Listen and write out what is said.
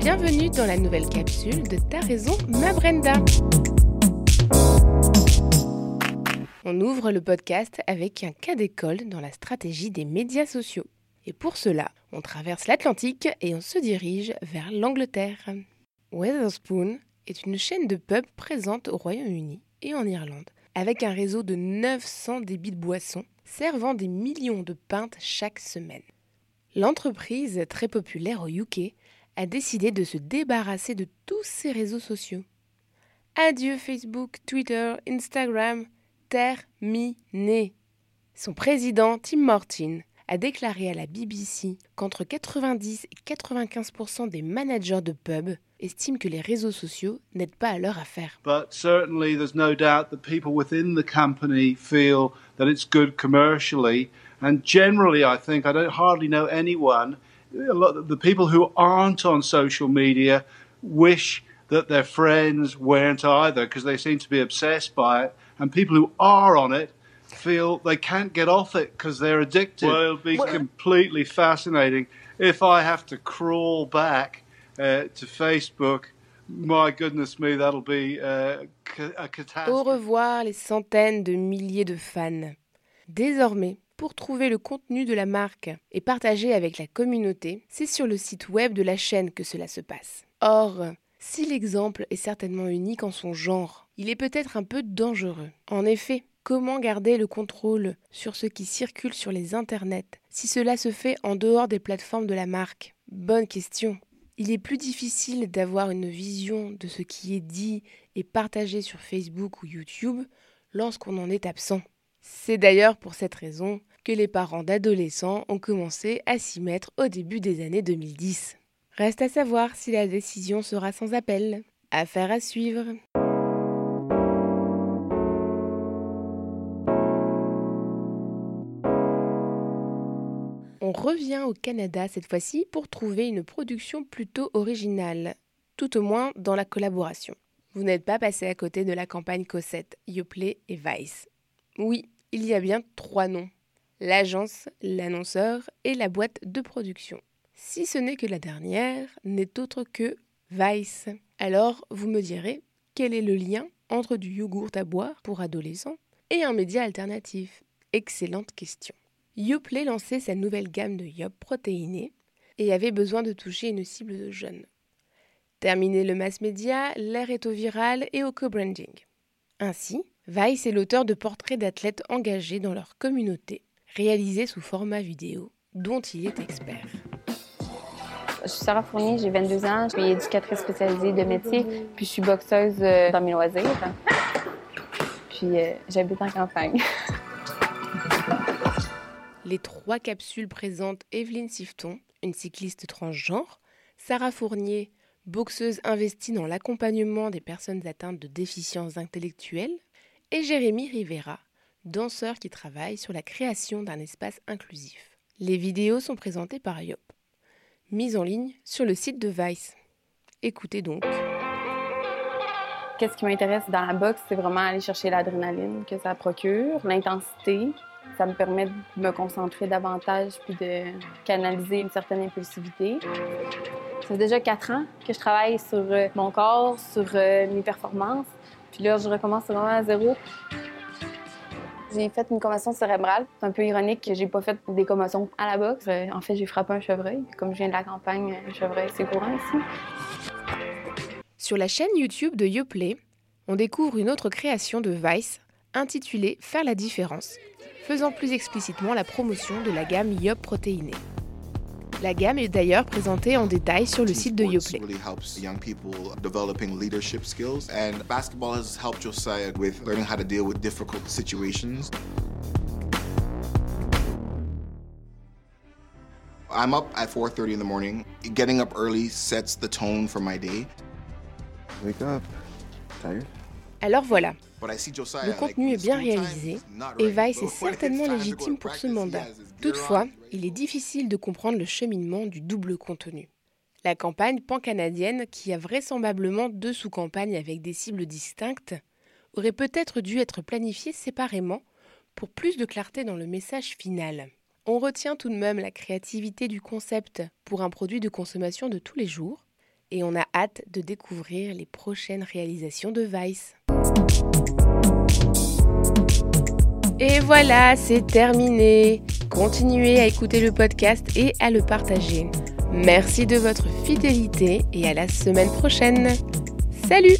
Bienvenue dans la nouvelle capsule de Ta raison, ma Brenda. On ouvre le podcast avec un cas d'école dans la stratégie des médias sociaux. Et pour cela, on traverse l'Atlantique et on se dirige vers l'Angleterre. Weatherspoon est une chaîne de pubs présente au Royaume-Uni et en Irlande, avec un réseau de 900 débits de boissons servant des millions de pintes chaque semaine. L'entreprise, très populaire au UK, a décidé de se débarrasser de tous ses réseaux sociaux. Adieu Facebook, Twitter, Instagram, terminé. Son président, Tim Martin, a déclaré à la BBC qu'entre 90 et 95% des managers de pubs estiment que les réseaux sociaux n'aident pas à leur affaire. But certainly there's no doubt that people within the company feel that it's good commercially and generally I think I don't hardly know anyone a lot of the people who aren't on social media wish that their friends weren't either because they seem to be obsessed by it and people who are on it feel they can't get off it because they're addicted. Well, it'll be completely fascinating if I have to crawl back uh, to Facebook. My goodness me, that'll be uh, a catastrophe. Au revoir les centaines de milliers de fans. Désormais, pour trouver le contenu de la marque et partager avec la communauté, c'est sur le site web de la chaîne que cela se passe. Or, si l'exemple est certainement unique en son genre, il est peut-être un peu dangereux. En effet, Comment garder le contrôle sur ce qui circule sur les internets si cela se fait en dehors des plateformes de la marque? Bonne question. Il est plus difficile d'avoir une vision de ce qui est dit et partagé sur Facebook ou YouTube lorsqu'on en est absent. C'est d'ailleurs pour cette raison que les parents d'adolescents ont commencé à s'y mettre au début des années 2010. Reste à savoir si la décision sera sans appel. Affaire à suivre. On revient au Canada cette fois-ci pour trouver une production plutôt originale, tout au moins dans la collaboration. Vous n'êtes pas passé à côté de la campagne Cosette, Yoplait et Vice. Oui, il y a bien trois noms. L'agence, l'annonceur et la boîte de production. Si ce n'est que la dernière n'est autre que Vice. Alors, vous me direz, quel est le lien entre du yogourt à boire pour adolescents et un média alternatif? Excellente question. Yoplait lançait sa nouvelle gamme de Yop protéinés et avait besoin de toucher une cible de jeunes. Terminé le mass média, l'air est au viral et au co-branding. Ainsi, Vice est l'auteur de portraits d'athlètes engagés dans leur communauté, réalisés sous format vidéo, dont il est expert. Je suis Sarah Fournier, j'ai 22 ans, je suis éducatrice spécialisée de métier, puis je suis boxeuse euh, dans mes loisirs. Puis euh, j'habite en campagne. Les trois capsules présentent Evelyne Sifton, une cycliste transgenre, Sarah Fournier, boxeuse investie dans l'accompagnement des personnes atteintes de déficiences intellectuelles, et Jérémy Rivera, danseur qui travaille sur la création d'un espace inclusif. Les vidéos sont présentées par Yop, mises en ligne sur le site de Vice. Écoutez donc. Qu'est-ce qui m'intéresse dans la boxe, c'est vraiment aller chercher l'adrénaline que ça procure, l'intensité, ça me permet de me concentrer davantage puis de canaliser une certaine impulsivité. Ça fait déjà quatre ans que je travaille sur euh, mon corps, sur euh, mes performances. Puis là, je recommence vraiment à zéro. J'ai fait une commotion cérébrale. C'est un peu ironique que j'ai pas fait des commotions à la boxe. Euh, en fait, j'ai frappé un chevreuil. Comme je viens de la campagne, un chevreuil, c'est courant ici. Sur la chaîne YouTube de Yoplay, on découvre une autre création de Vice intitulée Faire la différence, faisant plus explicitement la promotion de la gamme Yop protéinée. La gamme est d'ailleurs présentée en détail sur le site de Yoplait. I'm up at 4:30 in the morning. Getting up early sets the tone for my day. Wake up. Tired? Alors voilà, le contenu est bien réalisé et Vice est certainement légitime pour ce mandat. Toutefois, il est difficile de comprendre le cheminement du double contenu. La campagne pan-canadienne, qui a vraisemblablement deux sous-campagnes avec des cibles distinctes, aurait peut-être dû être planifiée séparément pour plus de clarté dans le message final. On retient tout de même la créativité du concept pour un produit de consommation de tous les jours, et on a hâte de découvrir les prochaines réalisations de Vice. Et voilà, c'est terminé. Continuez à écouter le podcast et à le partager. Merci de votre fidélité et à la semaine prochaine. Salut